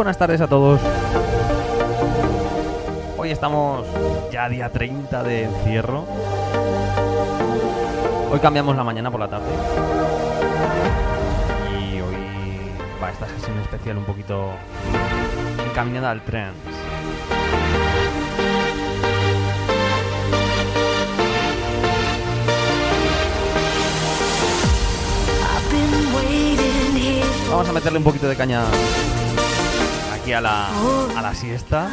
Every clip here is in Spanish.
Buenas tardes a todos. Hoy estamos ya día 30 de encierro. Hoy cambiamos la mañana por la tarde. Y hoy va esta sesión especial un poquito encaminada al trance. Vamos a meterle un poquito de caña a la, a la siesta.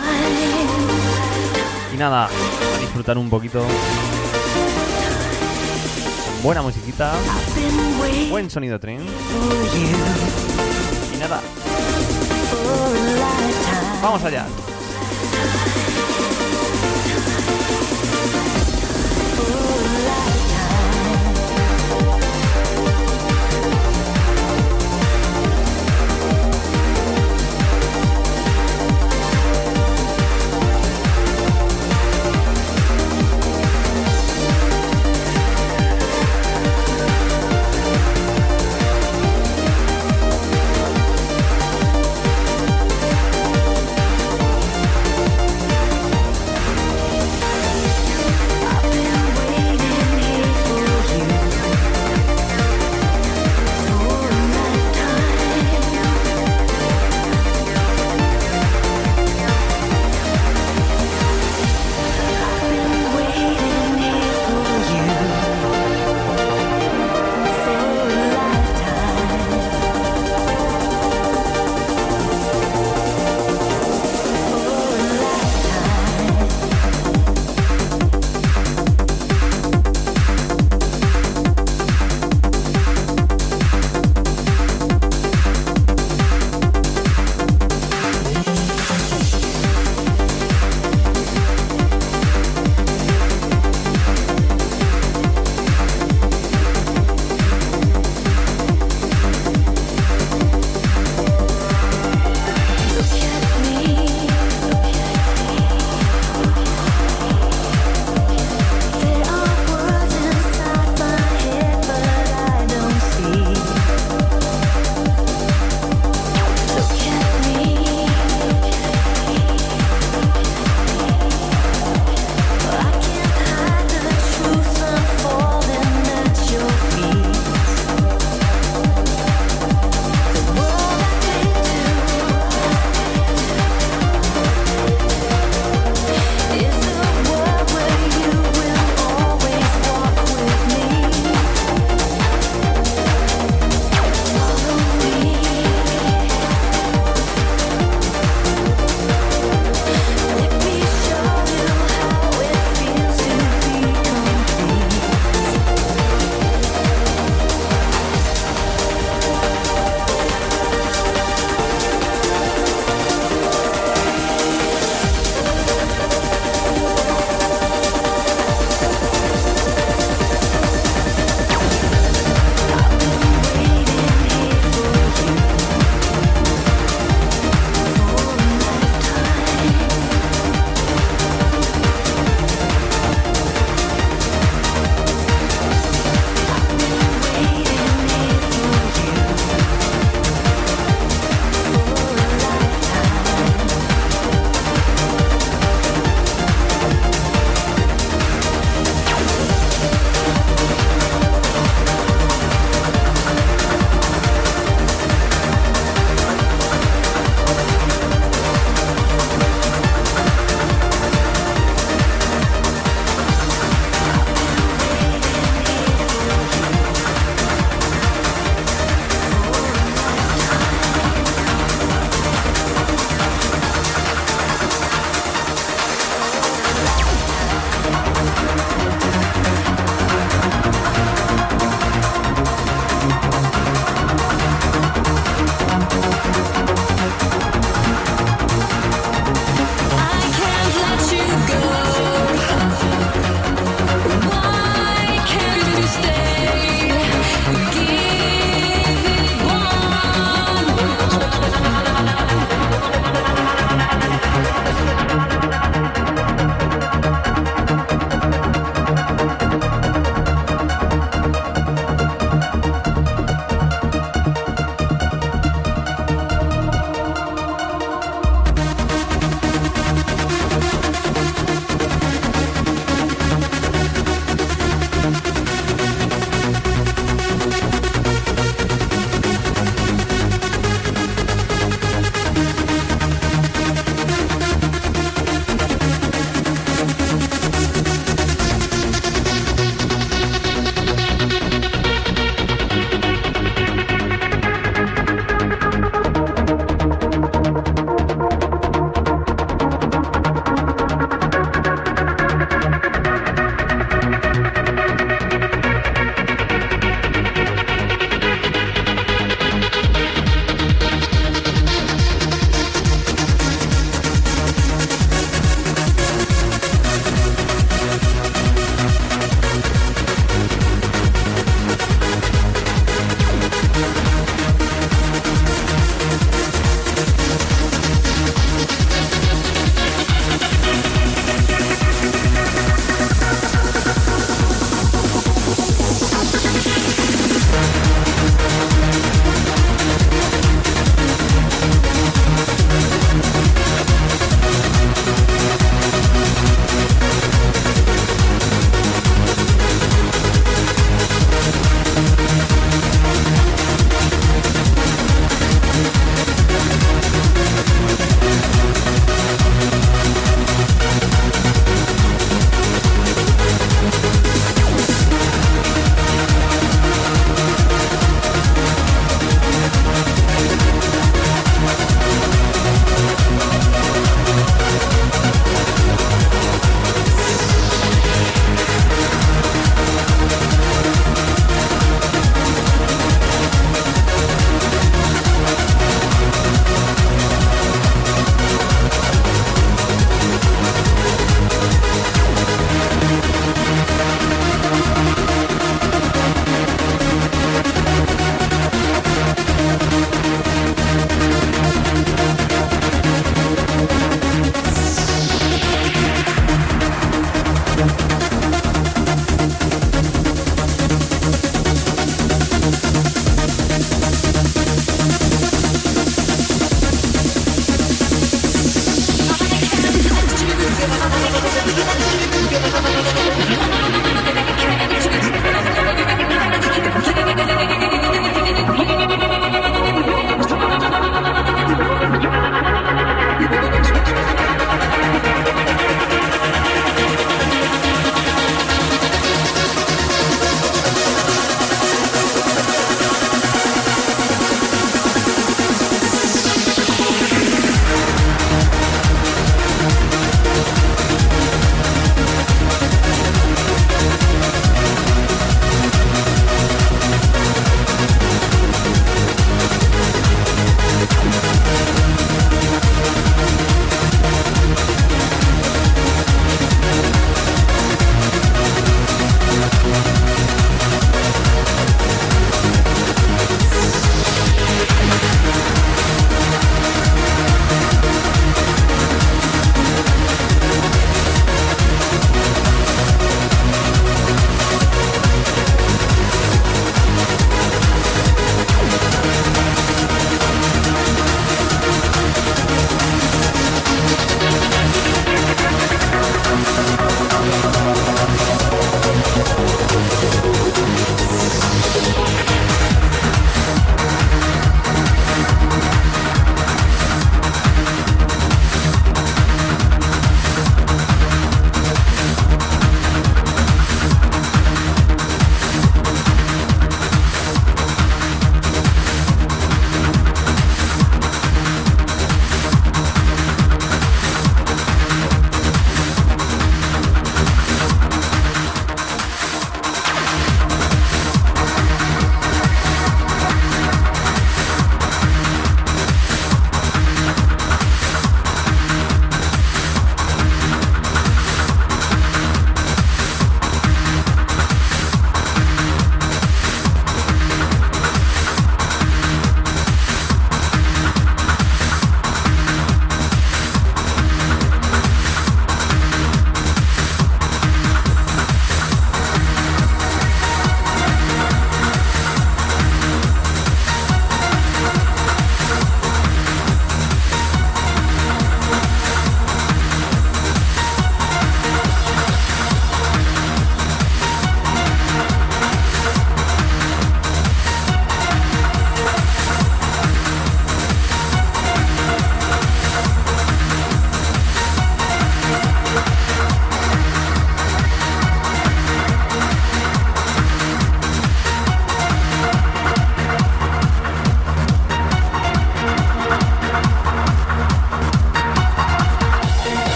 Y nada, a disfrutar un poquito. Buena musiquita, buen sonido tren. Y nada, vamos allá.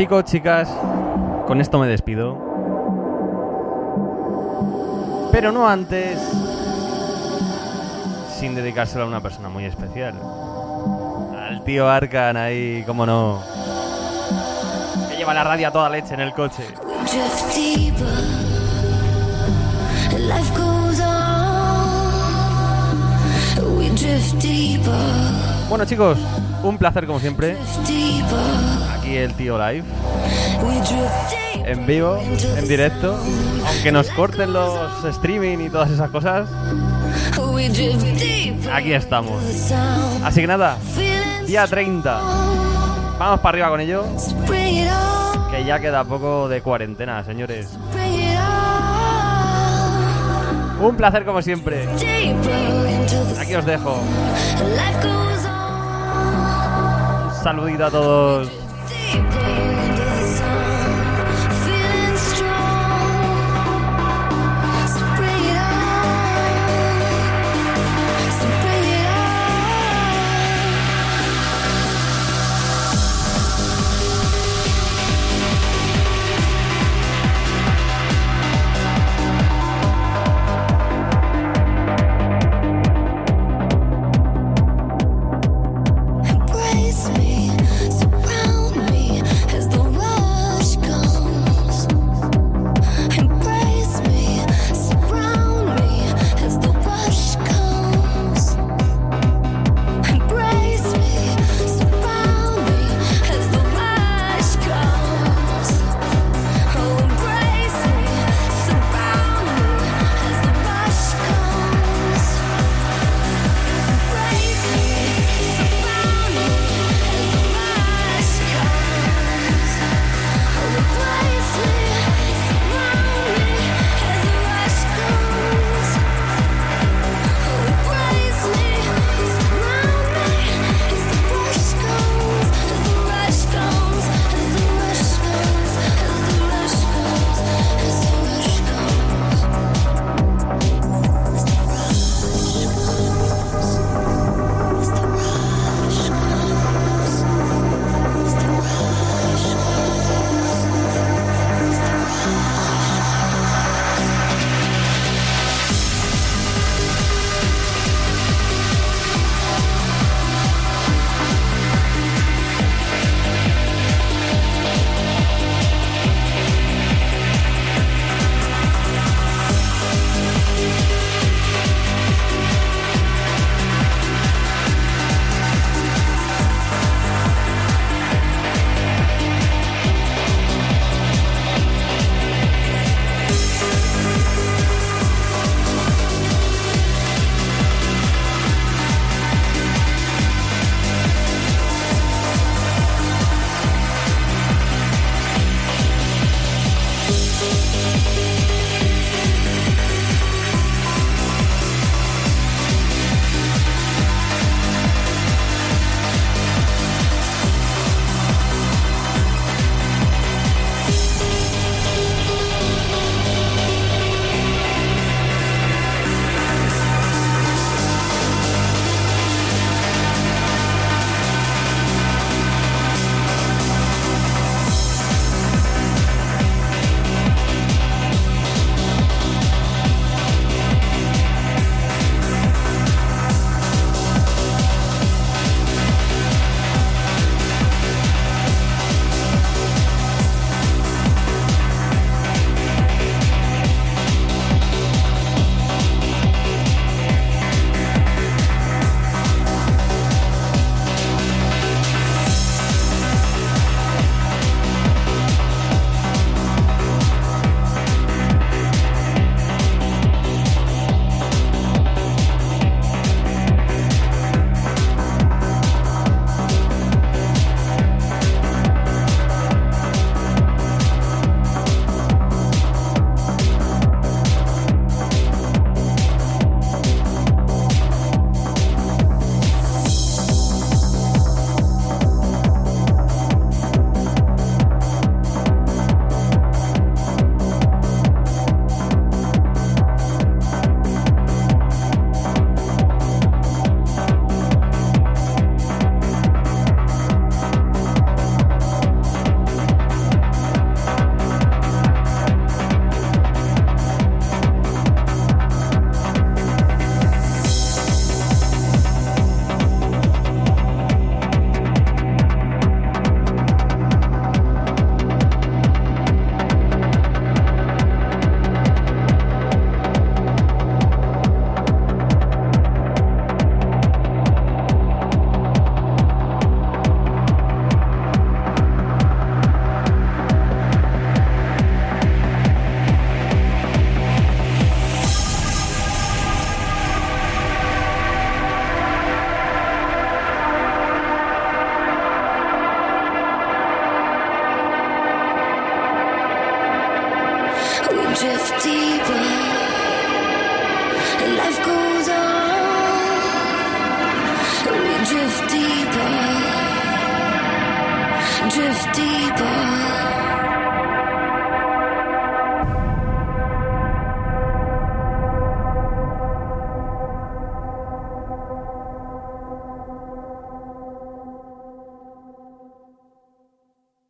Chicos, chicas, con esto me despido. Pero no antes sin dedicárselo a una persona muy especial. Al tío Arkan ahí, cómo no. Que lleva la radio a toda leche en el coche. Bueno chicos, un placer como siempre. El tío live. En vivo, en directo. Aunque nos corten los streaming y todas esas cosas. Aquí estamos. Así que nada, día 30. Vamos para arriba con ello. Que ya queda poco de cuarentena, señores. Un placer como siempre. Aquí os dejo. Un saludito a todos.